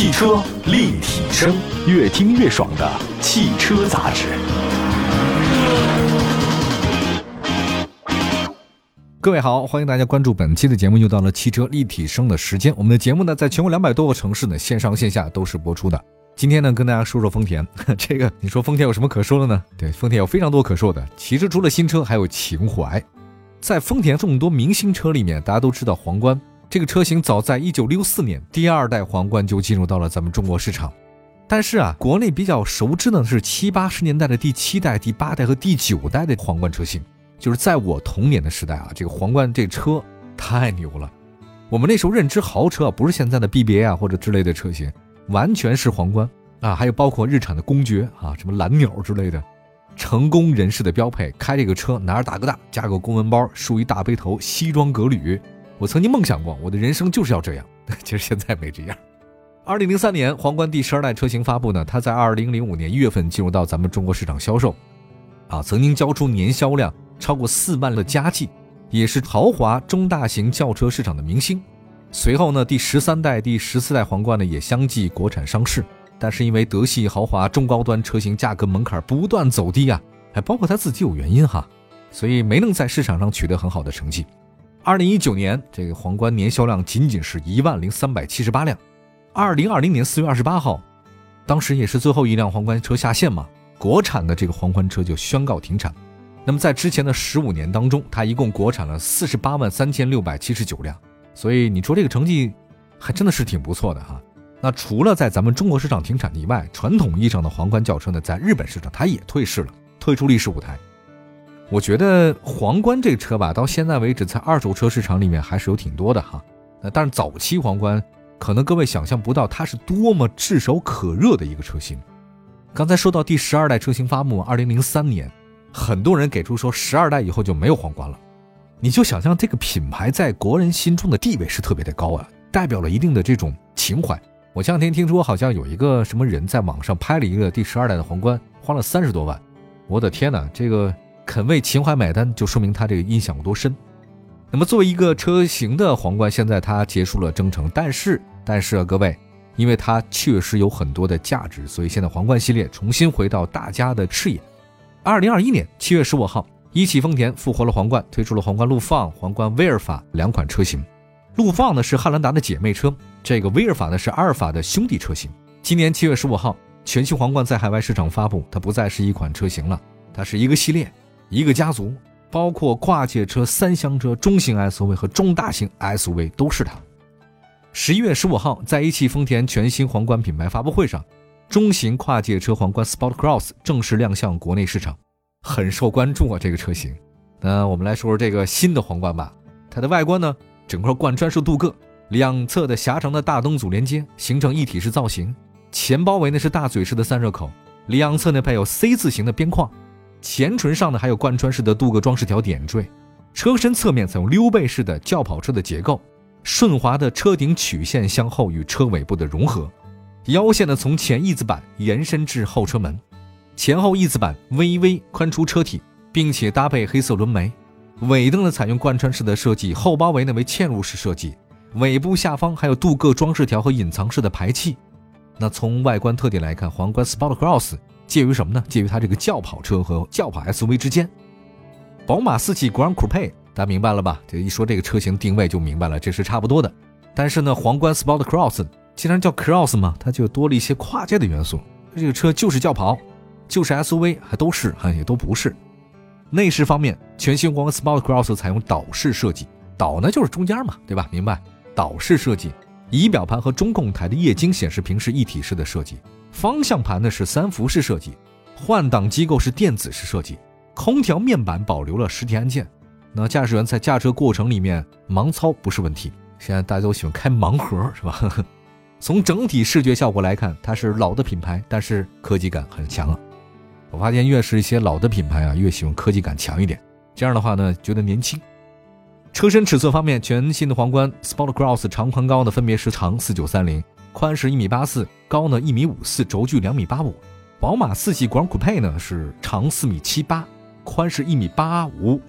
汽车立体声，越听越爽的汽车杂志。各位好，欢迎大家关注本期的节目，又到了汽车立体声的时间。我们的节目呢，在全国两百多个城市呢，线上线下都是播出的。今天呢，跟大家说说丰田。这个，你说丰田有什么可说的呢？对，丰田有非常多可说的。其实除了新车，还有情怀。在丰田众多明星车里面，大家都知道皇冠这个车型，早在一九六四年，第二代皇冠就进入到了咱们中国市场。但是啊，国内比较熟知的是七八十年代的第七代、第八代和第九代的皇冠车型。就是在我童年的时代啊，这个皇冠这车太牛了。我们那时候认知豪车，不是现在的 BBA 啊或者之类的车型，完全是皇冠啊，还有包括日产的公爵啊，什么蓝鸟之类的，成功人士的标配。开这个车，拿着大哥大，加个公文包，梳一大背头，西装革履。我曾经梦想过，我的人生就是要这样。其实现在没这样。二零零三年，皇冠第十二代车型发布呢，它在二零零五年一月份进入到咱们中国市场销售，啊，曾经交出年销量。超过四万的佳绩，也是豪华中大型轿车市场的明星。随后呢，第十三代、第十四代皇冠呢也相继国产上市，但是因为德系豪华中高端车型价格门槛不断走低啊，还包括它自己有原因哈，所以没能在市场上取得很好的成绩。二零一九年，这个皇冠年销量仅仅是一万零三百七十八辆。二零二零年四月二十八号，当时也是最后一辆皇冠车下线嘛，国产的这个皇冠车就宣告停产。那么在之前的十五年当中，它一共国产了四十八万三千六百七十九辆，所以你说这个成绩还真的是挺不错的哈。那除了在咱们中国市场停产以外，传统意义上的皇冠轿车呢，在日本市场它也退市了，退出历史舞台。我觉得皇冠这个车吧，到现在为止在二手车市场里面还是有挺多的哈。那但是早期皇冠，可能各位想象不到它是多么炙手可热的一个车型。刚才说到第十二代车型发布，二零零三年。很多人给出说，十二代以后就没有皇冠了。你就想象这个品牌在国人心中的地位是特别的高啊，代表了一定的这种情怀。我前两天听说，好像有一个什么人在网上拍了一个第十二代的皇冠，花了三十多万。我的天哪，这个肯为情怀买单，就说明他这个印象有多深。那么作为一个车型的皇冠，现在它结束了征程，但是但是啊，各位，因为它确实有很多的价值，所以现在皇冠系列重新回到大家的视野。二零二一年七月十五号，一汽丰田复活了皇冠，推出了皇冠陆放、皇冠威尔法两款车型。陆放呢是汉兰达的姐妹车，这个威尔法呢是阿尔法的兄弟车型。今年七月十五号，全新皇冠在海外市场发布，它不再是一款车型了，它是一个系列，一个家族，包括跨界车、三厢车、中型 SUV 和中大型 SUV 都是它。十一月十五号，在一汽丰田全新皇冠品牌发布会上。中型跨界车皇冠 Sport Cross 正式亮相国内市场，很受关注啊！这个车型，那我们来说说这个新的皇冠吧。它的外观呢，整个贯穿式镀铬，两侧的狭长的大灯组连接，形成一体式造型。前包围呢是大嘴式的散热口，两侧呢配有 C 字形的边框，前唇上呢还有贯穿式的镀铬装饰条点缀。车身侧面采用溜背式的轿跑车的结构，顺滑的车顶曲线向后与车尾部的融合。腰线呢，从前翼子板延伸至后车门，前后翼子板微微宽出车体，并且搭配黑色轮眉。尾灯呢，采用贯穿式的设计，后包围呢为嵌入式设计。尾部下方还有镀铬装饰条和隐藏式的排气。那从外观特点来看，皇冠 Sport Cross 介于什么呢？介于它这个轿跑车和轿跑 SUV 之间。宝马四系 Grand Coupe，大家明白了吧？这一说这个车型定位就明白了，这是差不多的。但是呢，皇冠 Sport Cross。既然叫 Cross 嘛，它就多了一些跨界的元素。这个车就是轿跑，就是 SUV，还都是，哈，也都不是。内饰方面，全新皇冠 Sport Cross 采用岛式设计，岛呢就是中间嘛，对吧？明白？岛式设计，仪表盘和中控台的液晶显示屏是一体式的设计，方向盘呢是三辐式设计，换挡机构是电子式设计，空调面板保留了实体按键。那驾驶员在驾车过程里面盲操不是问题。现在大家都喜欢开盲盒，是吧？从整体视觉效果来看，它是老的品牌，但是科技感很强啊。我发现越是一些老的品牌啊，越喜欢科技感强一点。这样的话呢，觉得年轻。车身尺寸方面，全新的皇冠 Sport Cross 长宽高呢分别是长四九三零，宽是一米八四，高呢一米五四，轴距两米八五。宝马四系 Grand Coupe 呢是长四米七八，宽是一米八五，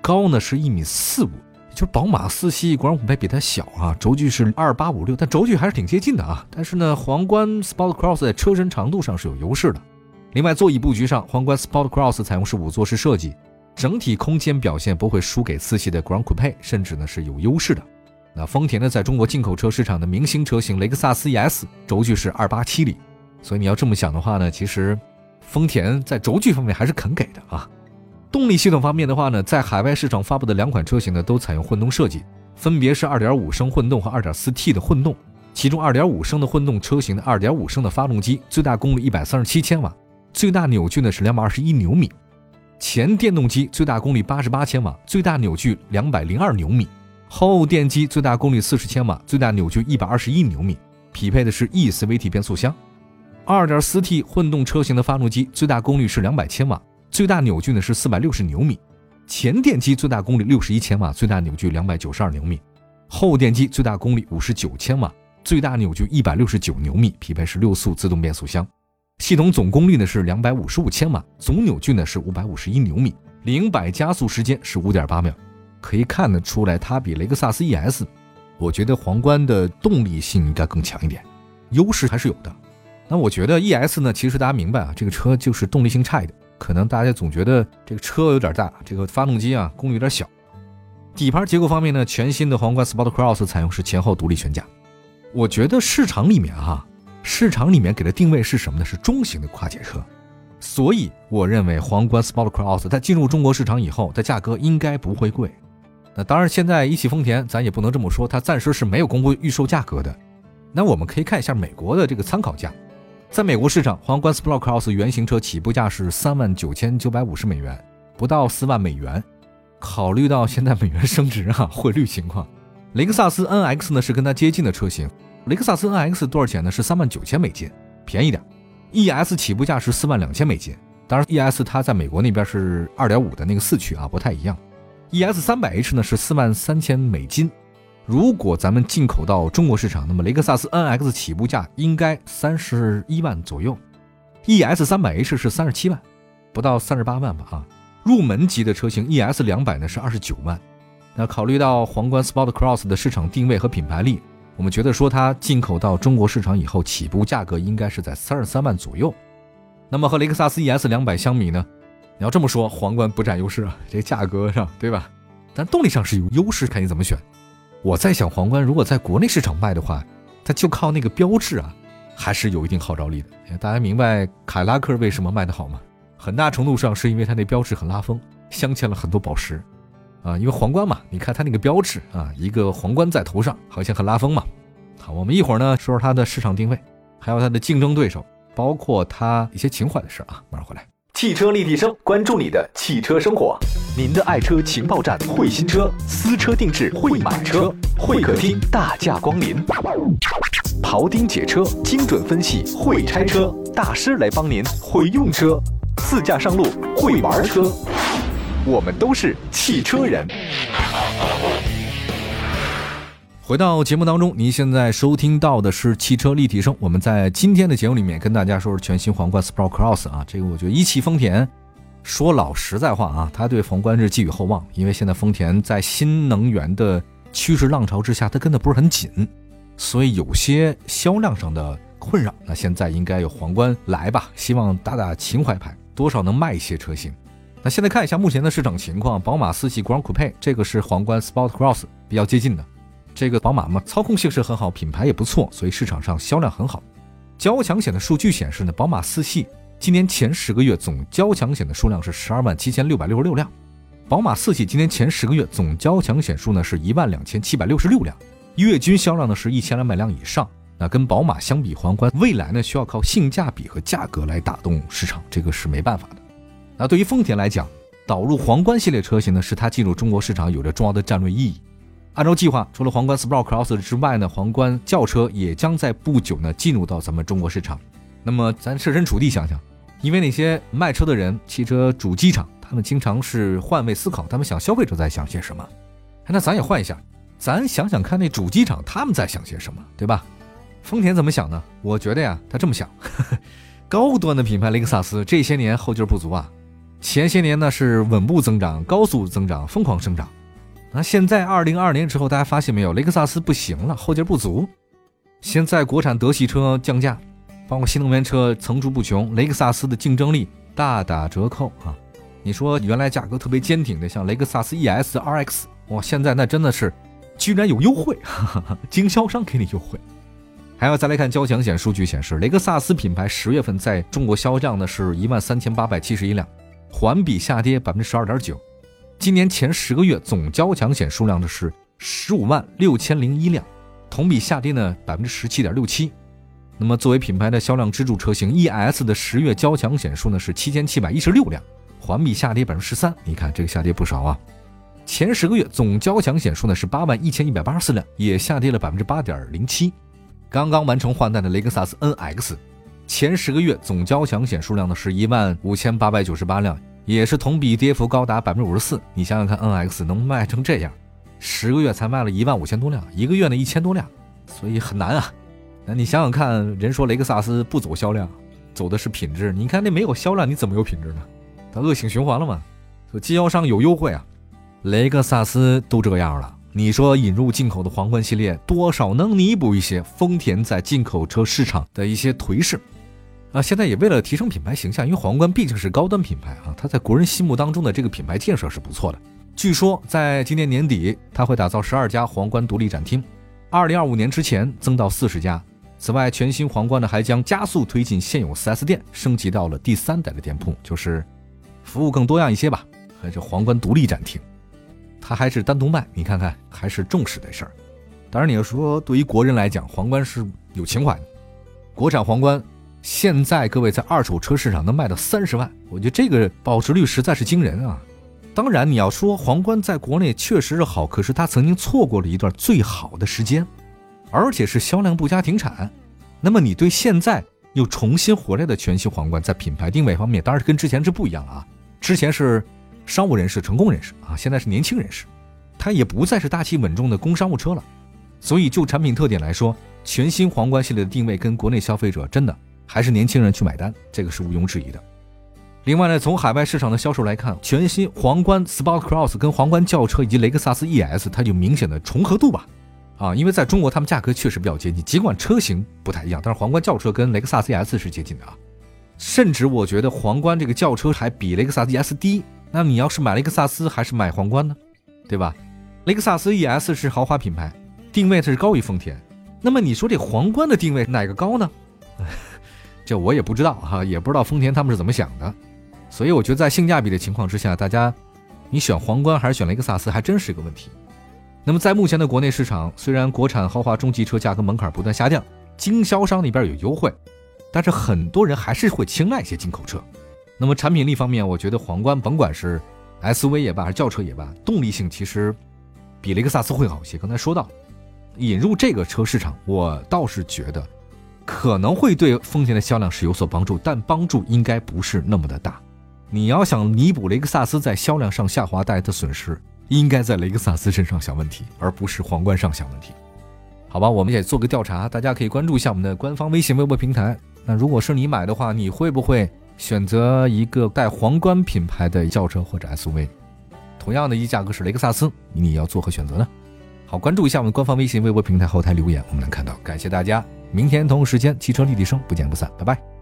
高呢是一米四五。就是宝马四系国产酷配比它小啊，轴距是二八五六，但轴距还是挺接近的啊。但是呢，皇冠 Sport Cross 在车身长度上是有优势的。另外，座椅布局上，皇冠 Sport Cross 采用是五座式设计，整体空间表现不会输给四系的 Grand Coupe，甚至呢是有优势的。那丰田呢，在中国进口车市场的明星车型雷克萨斯 ES 轴距是二八七厘，所以你要这么想的话呢，其实丰田在轴距方面还是肯给的啊。动力系统方面的话呢，在海外市场发布的两款车型呢，都采用混动设计，分别是2.5升混动和 2.4T 的混动。其中2.5升的混动车型的2.5升的发动机，最大功率137千瓦，最大扭矩呢是221牛米；前电动机最大功率88千瓦，最大扭矩202牛米；后电机最大功率40千瓦，最大扭矩121牛米，匹配的是 eCVT 变速箱。2.4T 混动车型的发动机最大功率是200千瓦。最大扭矩呢是四百六十牛米，前电机最大功率六十一千瓦，最大扭矩两百九十二牛米；后电机最大功率五十九千瓦，最大扭矩一百六十九牛米，匹配是六速自动变速箱。系统总功率呢是两百五十五千瓦，总扭矩呢是五百五十一牛米，零百加速时间是五点八秒。可以看得出来，它比雷克萨斯 ES，我觉得皇冠的动力性应该更强一点，优势还是有的。那我觉得 ES 呢，其实大家明白啊，这个车就是动力性差一点。可能大家总觉得这个车有点大，这个发动机啊功率有点小。底盘结构方面呢，全新的皇冠 Sport Cross 采用是前后独立悬架。我觉得市场里面哈，市场里面给的定位是什么呢？是中型的跨界车。所以我认为皇冠 Sport Cross 它进入中国市场以后，它价格应该不会贵。那当然，现在一汽丰田咱也不能这么说，它暂时是没有公布预售价格的。那我们可以看一下美国的这个参考价。在美国市场，皇冠 Sport Cross 原型车起步价是三万九千九百五十美元，不到四万美元。考虑到现在美元升值啊，汇率情况，雷克萨斯 NX 呢是跟它接近的车型。雷克萨斯 NX 多少钱呢？是三万九千美金，便宜点。ES 起步价是四万两千美金，当然 ES 它在美国那边是二点五的那个四驱啊，不太一样。ES 三百 H 呢是四万三千美金。如果咱们进口到中国市场，那么雷克萨斯 NX 起步价应该三十一万左右，ES 三百 H 是三十七万，不到三十八万吧啊。入门级的车型 ES 两百呢是二十九万。那考虑到皇冠 Sport Cross 的市场定位和品牌力，我们觉得说它进口到中国市场以后，起步价格应该是在三十三万左右。那么和雷克萨斯 ES 两百相比呢？你要这么说，皇冠不占优势啊，这价格上对吧？但动力上是有优势，看你怎么选。我在想，皇冠如果在国内市场卖的话，它就靠那个标志啊，还是有一定号召力的。大家明白凯拉克为什么卖得好吗？很大程度上是因为它那标志很拉风，镶嵌了很多宝石啊。因为皇冠嘛，你看它那个标志啊，一个皇冠在头上，好像很拉风嘛。好，我们一会儿呢说说它的市场定位，还有它的竞争对手，包括它一些情怀的事啊。马上回来。汽车立体声，关注你的汽车生活。您的爱车情报站，会新车，私车定制，会买车，会客厅大驾光临。庖丁解车，精准分析，会拆车大师来帮您会用车，自驾上路会玩车，我们都是汽车人。回到节目当中，您现在收听到的是汽车立体声。我们在今天的节目里面跟大家说说全新皇冠 Sport Cross 啊，这个我觉得一汽丰田说老实在话啊，他对皇冠是寄予厚望，因为现在丰田在新能源的趋势浪潮之下，它跟的不是很紧，所以有些销量上的困扰。那现在应该有皇冠来吧，希望打打情怀牌，多少能卖一些车型。那现在看一下目前的市场情况，宝马四系 Grand Coupe 这个是皇冠 Sport Cross 比较接近的。这个宝马嘛，操控性是很好，品牌也不错，所以市场上销量很好。交强险的数据显示呢，宝马四系今年前十个月总交强险的数量是十二万七千六百六十六辆。宝马四系今年前十个月总交强险数呢是一万两千七百六十六辆，月均销量呢是一千两百辆以上。那跟宝马相比，皇冠未来呢需要靠性价比和价格来打动市场，这个是没办法的。那对于丰田来讲，导入皇冠系列车型呢，是它进入中国市场有着重要的战略意义。按照计划，除了皇冠 Sport Cross 之外呢，皇冠轿车也将在不久呢进入到咱们中国市场。那么咱设身处地想想，因为那些卖车的人、汽车主机厂，他们经常是换位思考，他们想消费者在想些什么。那咱也换一下，咱想想看那主机厂他们在想些什么，对吧？丰田怎么想呢？我觉得呀，他这么想：高端的品牌雷克萨斯这些年后劲不足啊，前些年呢是稳步增长、高速增长、疯狂生长。那现在二零二二年之后，大家发现没有，雷克萨斯不行了，后劲不足。现在国产德系车降价，包括新能源车层出不穷，雷克萨斯的竞争力大打折扣啊！你说原来价格特别坚挺的，像雷克萨斯 ES、RX，哇，现在那真的是居然有优惠，经销商给你优惠。还要再来看交强险数据显示，雷克萨斯品牌十月份在中国销量呢是一万三千八百七十一辆，环比下跌百分之十二点九。今年前十个月总交强险数量呢是十五万六千零一辆，同比下跌呢百分之十七点六七。那么作为品牌的销量支柱车型 ES 的十月交强险数呢是七千七百一十六辆，环比下跌百分之十三。你看这个下跌不少啊。前十个月总交强险数呢是八万一千一百八十四辆，也下跌了百分之八点零七。刚刚完成换代的雷克萨斯 NX，前十个月总交强险数量呢是一万五千八百九十八辆，也是同比跌幅高达百分之五十四。你想想看，NX 能卖成这样，十个月才卖了一万五千多辆，一个月呢一千多辆，所以很难啊。那你想想看，人说雷克萨斯不走销量，走的是品质。你看那没有销量，你怎么有品质呢？它恶性循环了嘛？说经销商有优惠啊，雷克萨斯都这样了。你说引入进口的皇冠系列，多少能弥补一些丰田在进口车市场的一些颓势啊？现在也为了提升品牌形象，因为皇冠毕竟是高端品牌啊，它在国人心目当中的这个品牌建设是不错的。据说在今年年底，它会打造十二家皇冠独立展厅，二零二五年之前增到四十家。此外，全新皇冠呢还将加速推进现有 4S 店升级到了第三代的店铺，就是服务更多样一些吧。还是皇冠独立展厅。它还是单独卖，你看看还是重视的事儿。当然，你要说对于国人来讲，皇冠是有情怀的。国产皇冠现在各位在二手车市场能卖到三十万，我觉得这个保值率实在是惊人啊。当然，你要说皇冠在国内确实是好，可是它曾经错过了一段最好的时间，而且是销量不佳停产。那么你对现在又重新回来的全新皇冠，在品牌定位方面，当然跟之前是不一样了啊。之前是。商务人士、成功人士啊，现在是年轻人士，它也不再是大气稳重的工商务车了。所以就产品特点来说，全新皇冠系列的定位跟国内消费者真的还是年轻人去买单，这个是毋庸置疑的。另外呢，从海外市场的销售来看，全新皇冠 Sport Cross 跟皇冠轿车以及雷克萨斯 ES 它有明显的重合度吧？啊，因为在中国它们价格确实比较接近，尽管车型不太一样，但是皇冠轿车跟雷克萨斯 ES 是接近的啊。甚至我觉得皇冠这个轿车还比雷克萨斯 ES 低。那你要是买雷克萨斯还是买皇冠呢？对吧？雷克萨斯 ES 是豪华品牌，定位它是高于丰田。那么你说这皇冠的定位哪个高呢？这我也不知道哈，也不知道丰田他们是怎么想的。所以我觉得在性价比的情况之下，大家你选皇冠还是选雷克萨斯还真是一个问题。那么在目前的国内市场，虽然国产豪华中级车价格门槛不断下降，经销商那边有优惠，但是很多人还是会青睐一些进口车。那么产品力方面，我觉得皇冠甭管是 SUV 也罢，还是轿车也罢，动力性其实比雷克萨斯会好一些。刚才说到引入这个车市场，我倒是觉得可能会对丰田的销量是有所帮助，但帮助应该不是那么的大。你要想弥补雷克萨斯在销量上下滑带来的损失，应该在雷克萨斯身上想问题，而不是皇冠上想问题。好吧，我们也做个调查，大家可以关注一下我们的官方微信微博平台。那如果是你买的话，你会不会？选择一个带皇冠品牌的轿车或者 SUV，同样的一价格是雷克萨斯，你要做何选择呢？好，关注一下我们官方微信微博平台后台留言，我们能看到。感谢大家，明天同一时间汽车立体声不见不散，拜拜。